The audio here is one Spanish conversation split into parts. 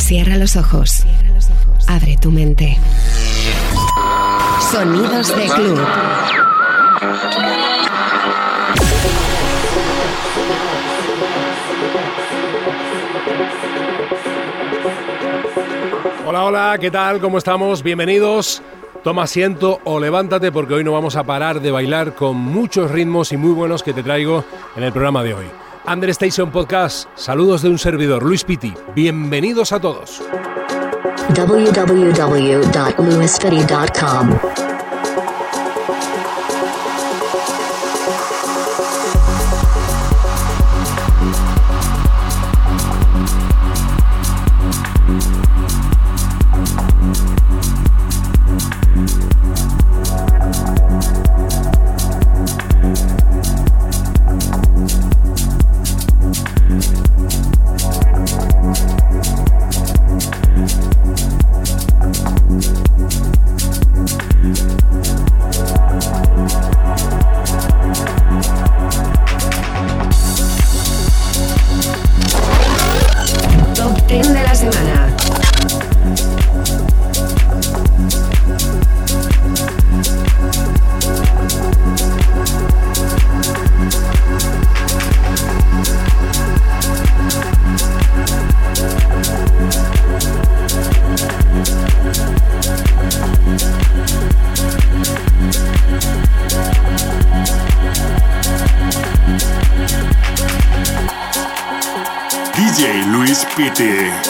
Cierra los ojos. Abre tu mente. Sonidos de club. Hola, hola, ¿qué tal? ¿Cómo estamos? Bienvenidos. Toma asiento o levántate porque hoy no vamos a parar de bailar con muchos ritmos y muy buenos que te traigo en el programa de hoy. Understation Podcast, saludos de un servidor, Luis Piti. Bienvenidos a todos. www.lewispity.com. Luis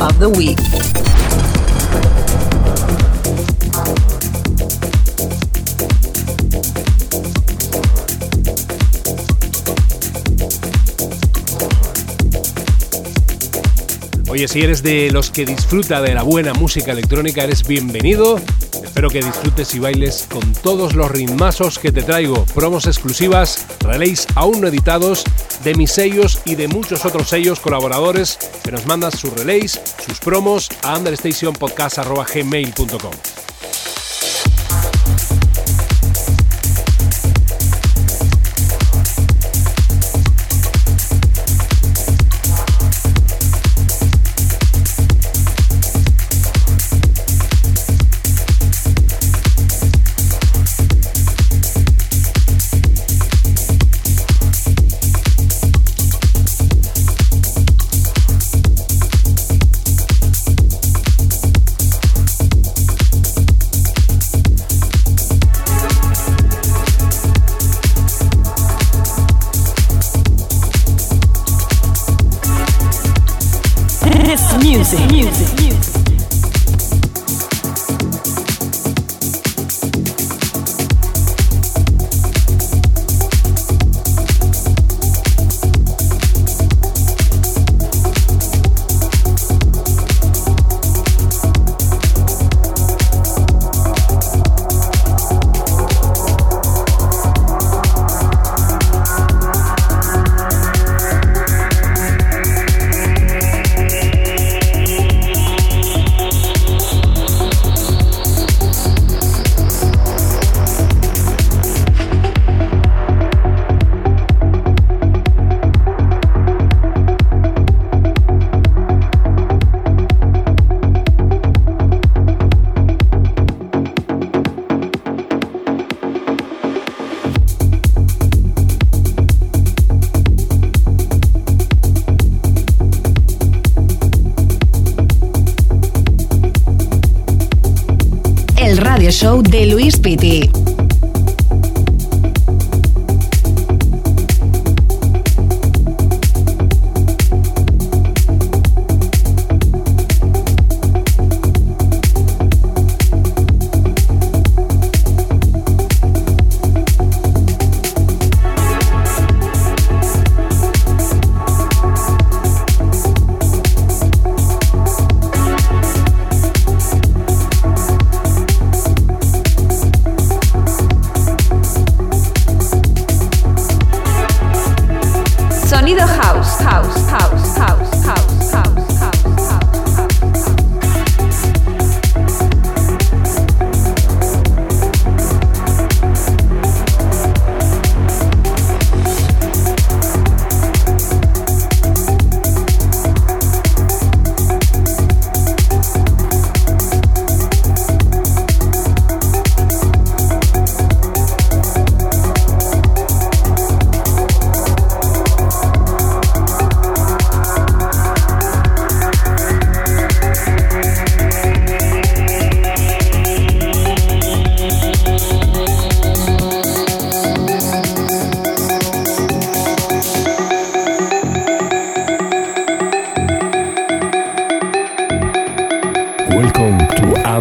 of the week. Oye, si eres de los que disfruta de la buena música electrónica, eres bienvenido. Espero que disfrutes y bailes con todos los ritmazos que te traigo, promos exclusivas, relays aún no editados de mis sellos y de muchos otros sellos colaboradores que nos mandan sus relays, sus promos a understationpodcast.gmail.com. de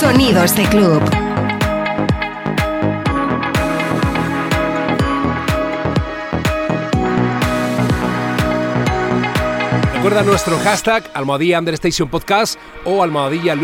Creado este club. Recuerda nuestro hashtag almohadilla understation podcast o almohadilla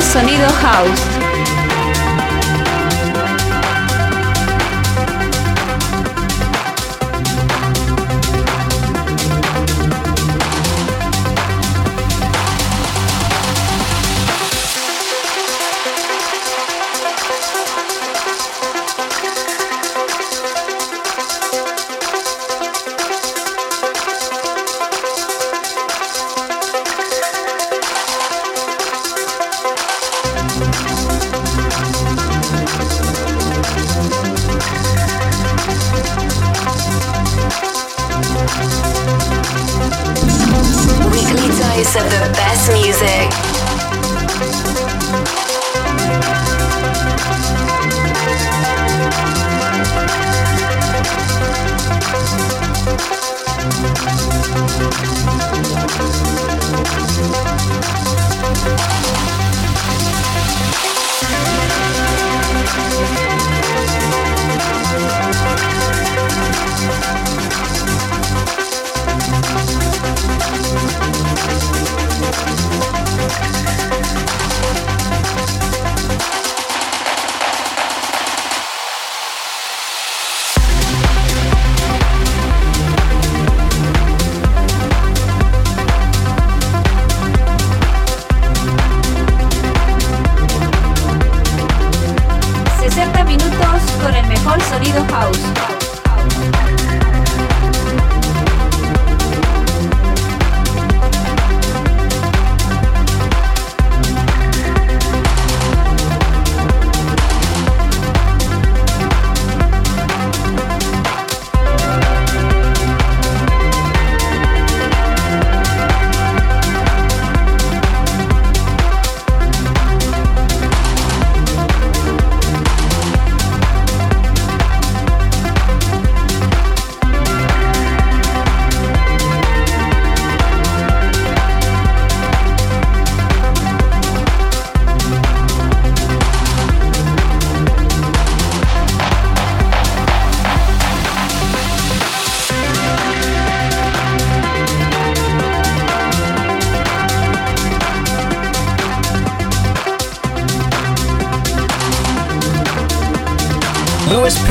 sonido music.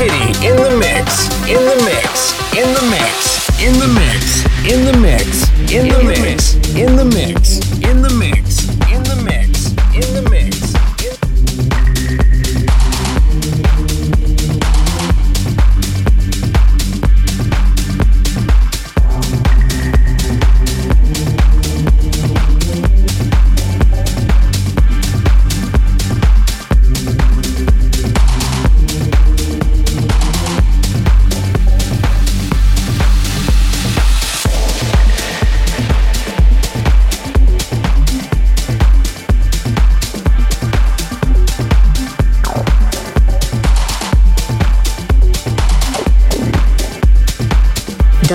Fitty in the mix, in the mix, in the mix, in the mix, in the mix, in the mix, in the mix, in the mix.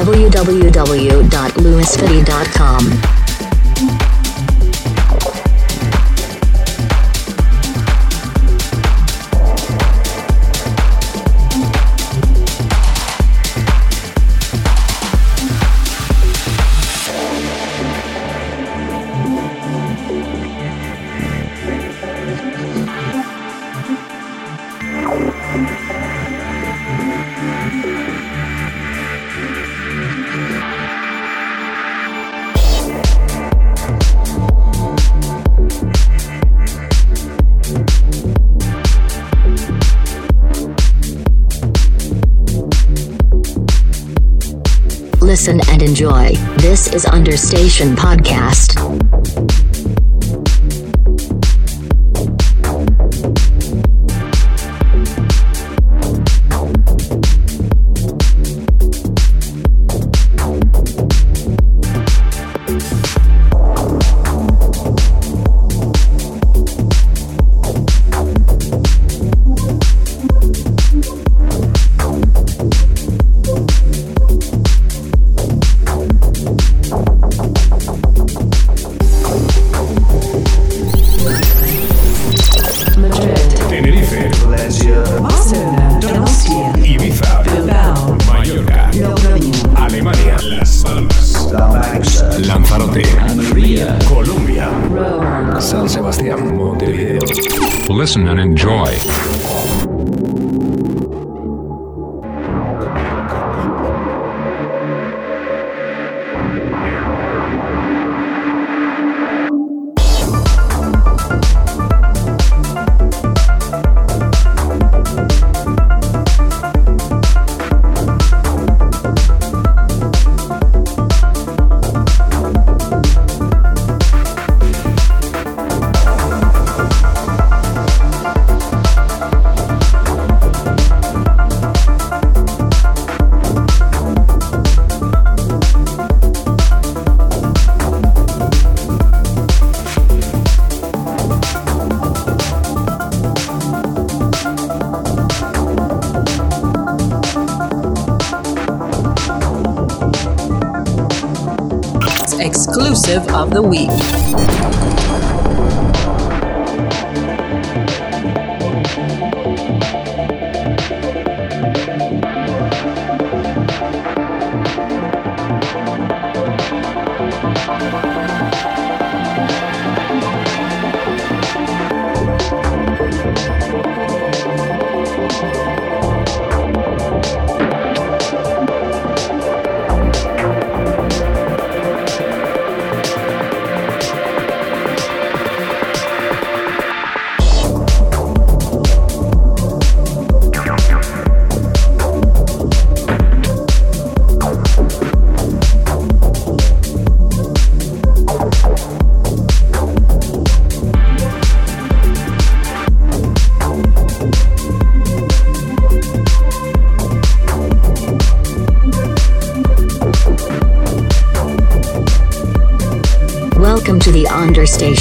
www.lewisfitty.com. enjoy. This is Understation Podcast.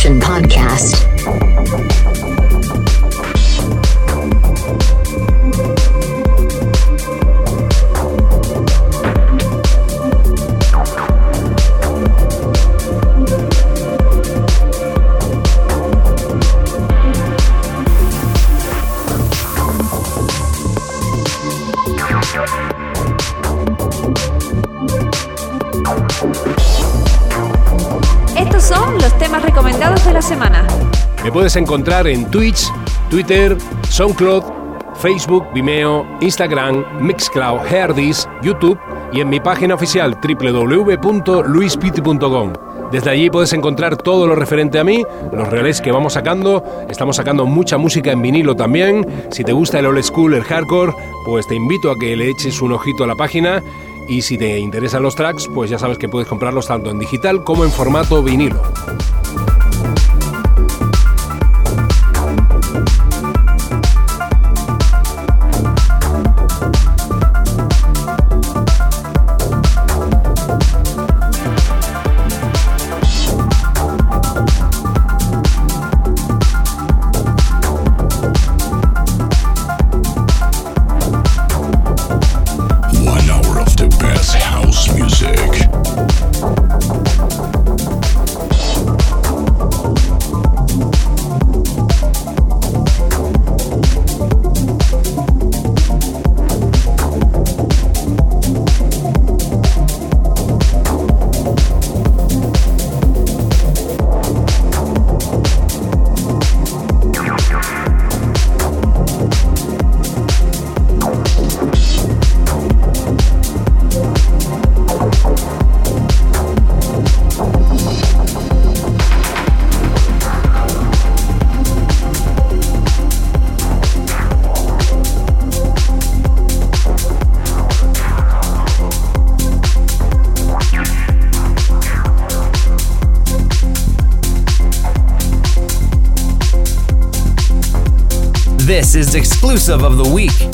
Understation Podcast. Puedes encontrar en Twitch, Twitter, SoundCloud, Facebook, Vimeo, Instagram, Mixcloud, Herdis, YouTube y en mi página oficial www.luispiti.com. Desde allí puedes encontrar todo lo referente a mí, los relés que vamos sacando. Estamos sacando mucha música en vinilo también. Si te gusta el old school, el hardcore, pues te invito a que le eches un ojito a la página. Y si te interesan los tracks, pues ya sabes que puedes comprarlos tanto en digital como en formato vinilo. Is exclusive of the week.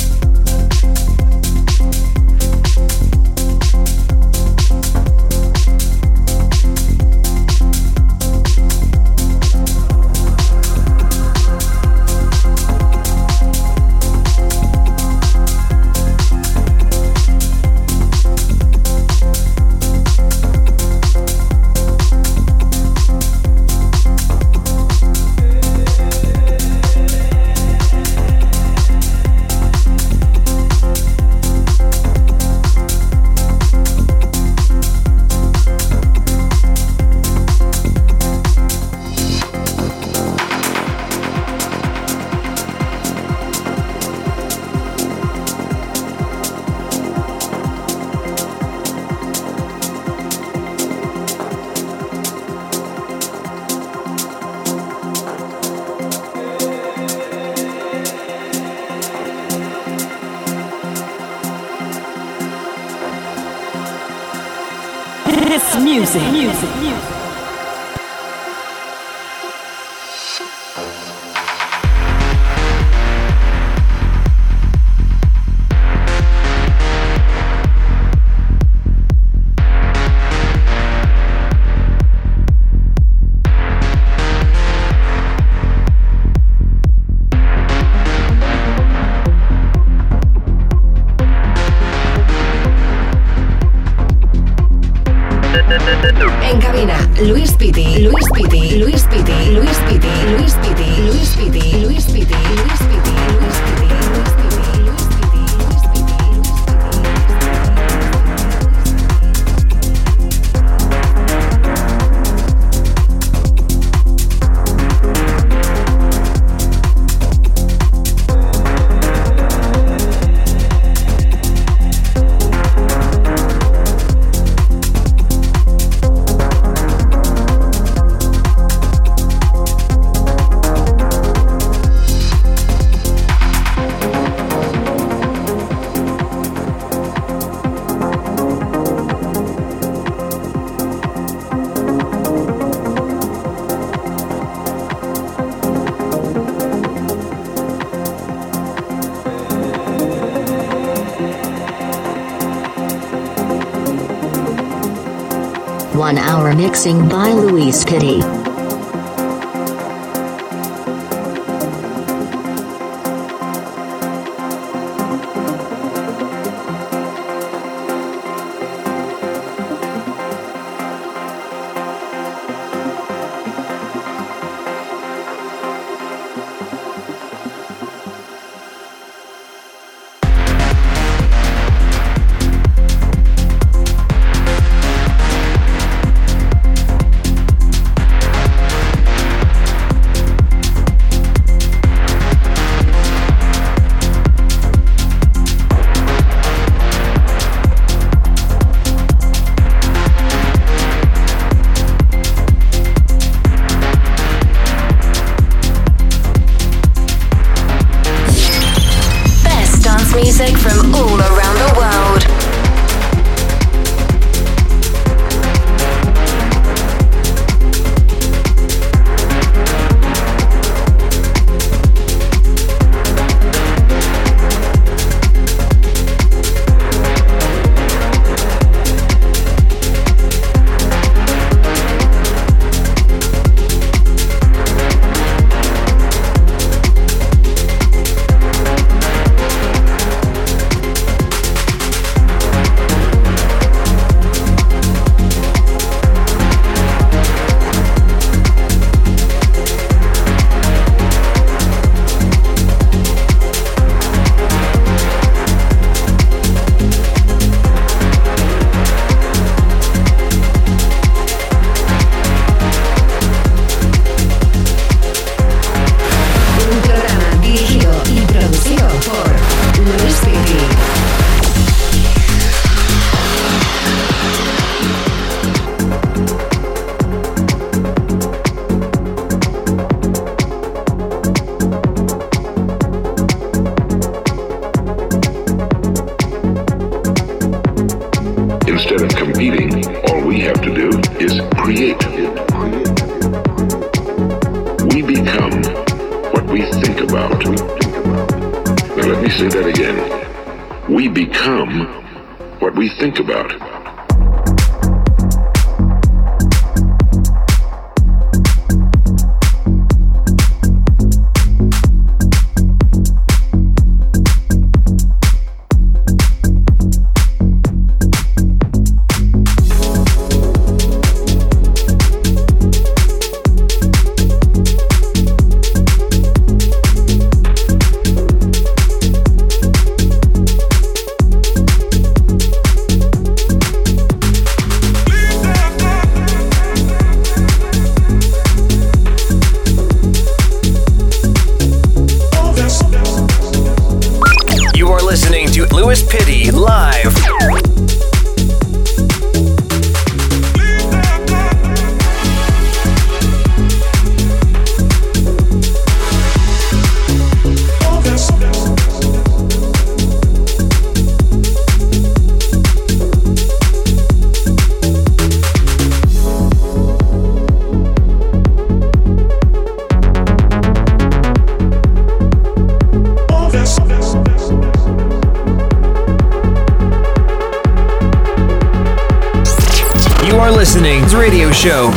on our mixing by Luis Pitti. Show,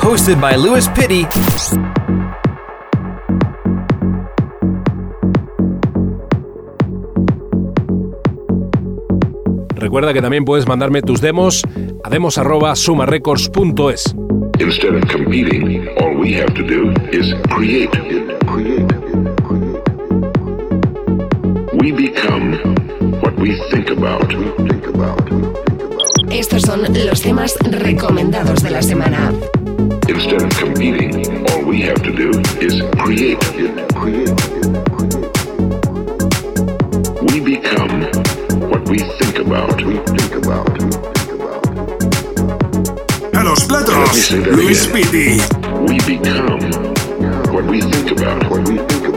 hosted by Lewis Pitty. Recuerda que también puedes mandarme tus demos a demos@sumarecords.es. Instead of competing, all we have to do is create. We become what we think about. Estos son los temas recomendados de la semana. Instead of competing, all we have to do is create. We become what we think about. A los platos, Luis Pitti. We become what we think about. What we think about.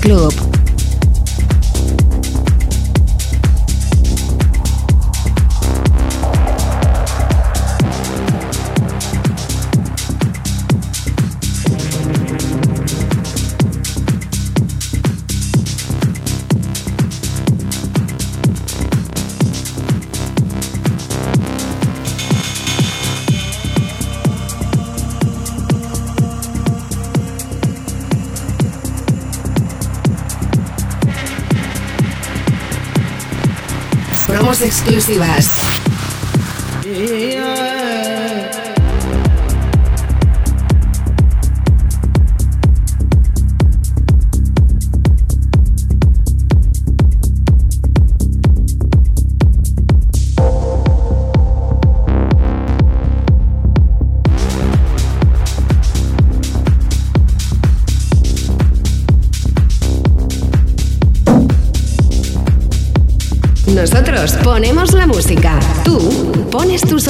Club. Exclusivas.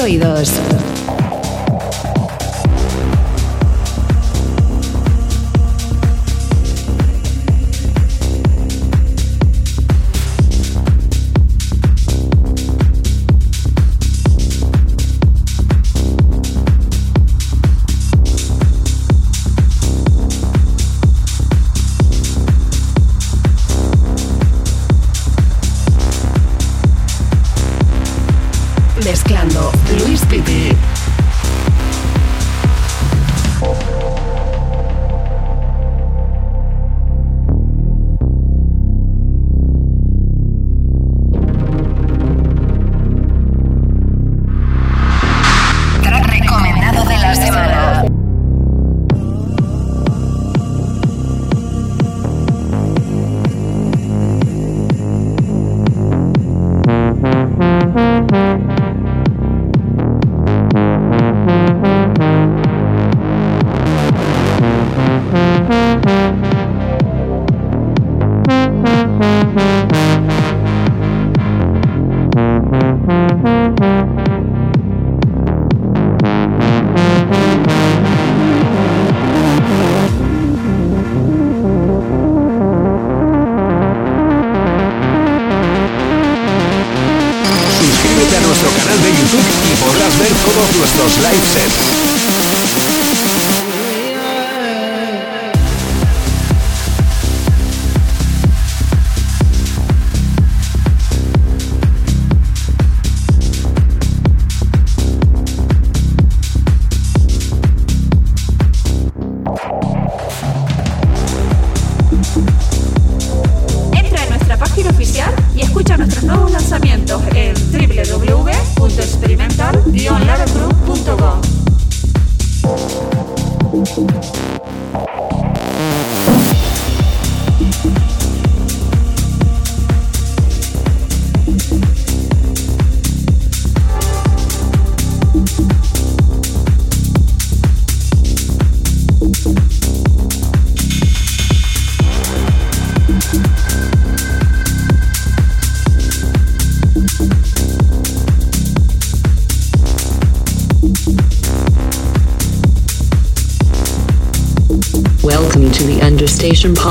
Oídos.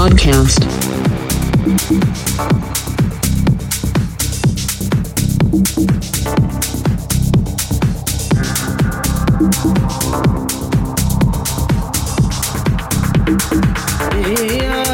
podcast. Yeah.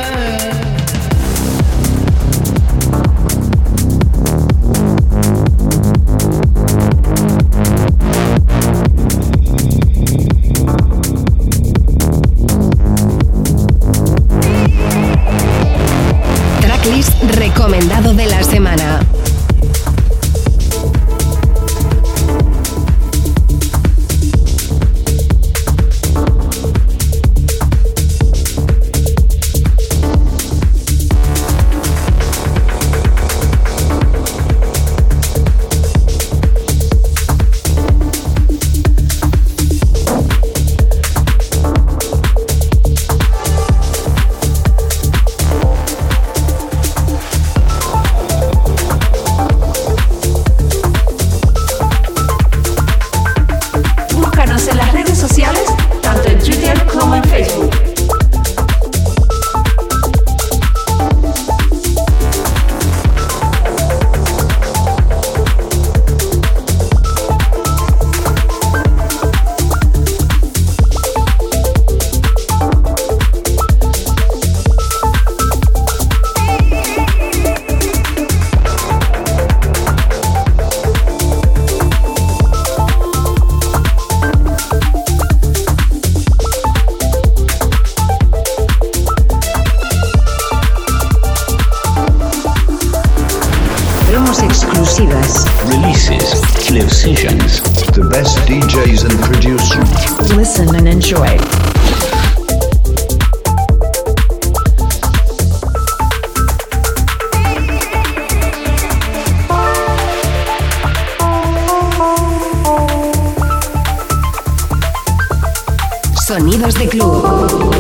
De club.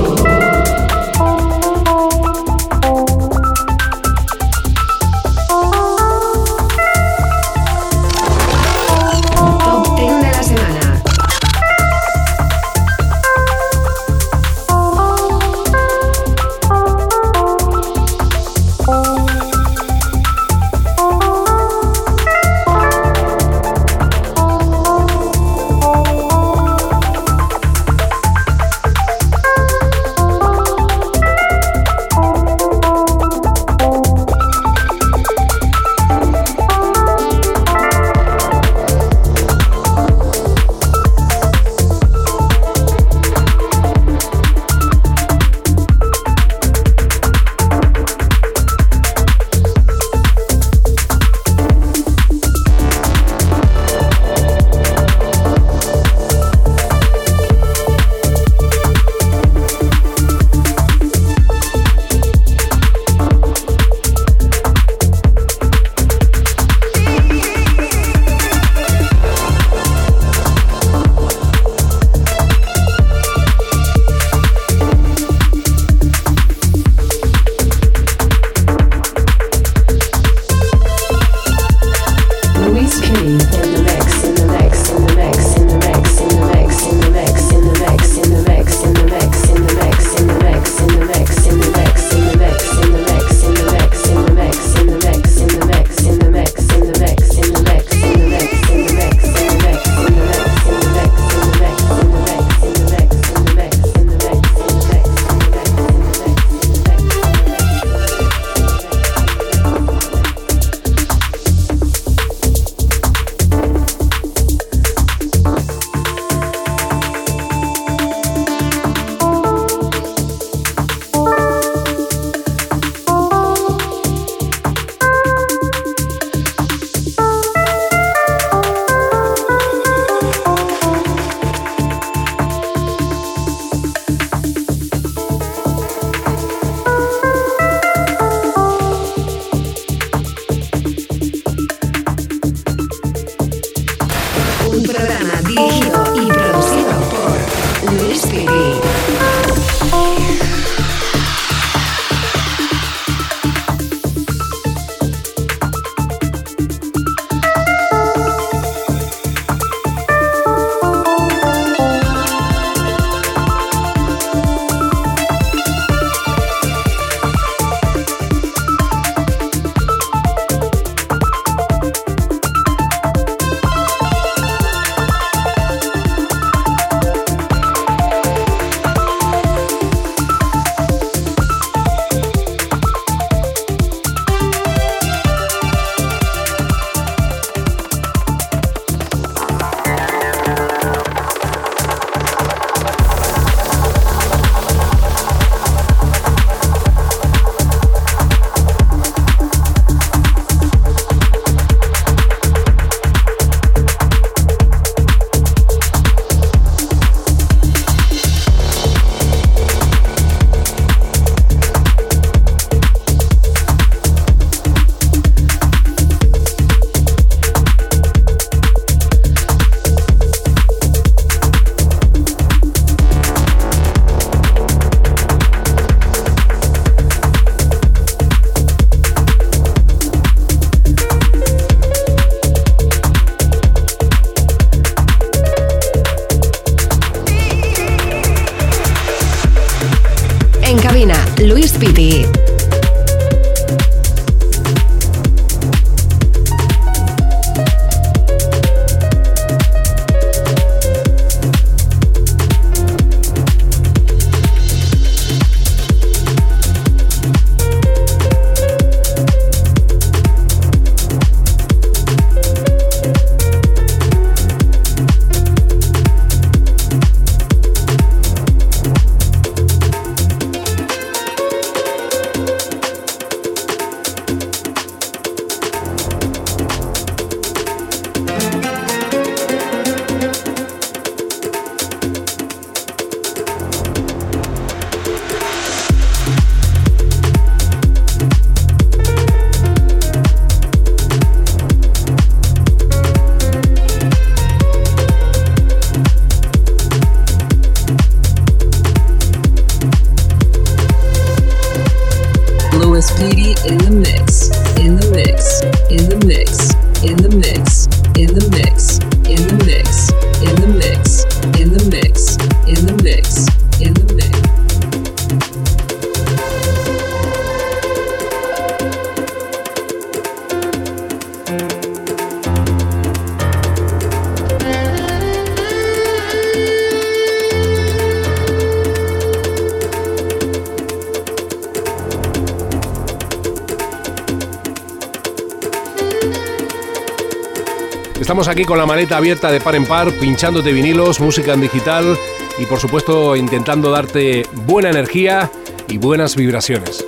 Estamos aquí con la maleta abierta de par en par, pinchándote vinilos, música en digital y por supuesto intentando darte buena energía y buenas vibraciones.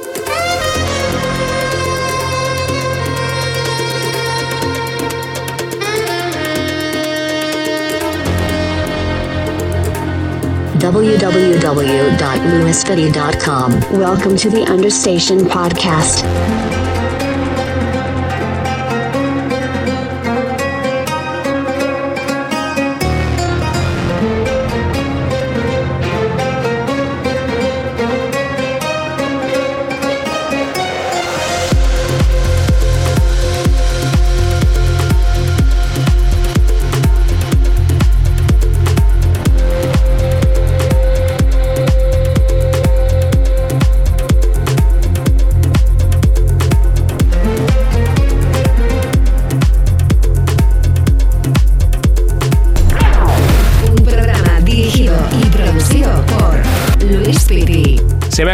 www.lewisfitty.com. Welcome to the Understation Podcast.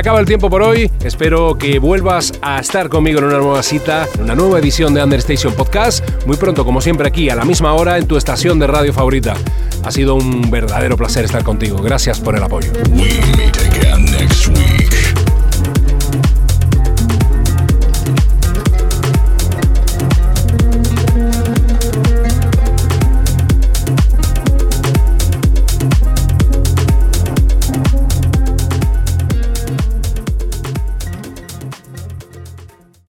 Acaba el tiempo por hoy. Espero que vuelvas a estar conmigo en una nueva cita, en una nueva edición de Understation Podcast. Muy pronto, como siempre, aquí a la misma hora en tu estación de radio favorita. Ha sido un verdadero placer estar contigo. Gracias por el apoyo.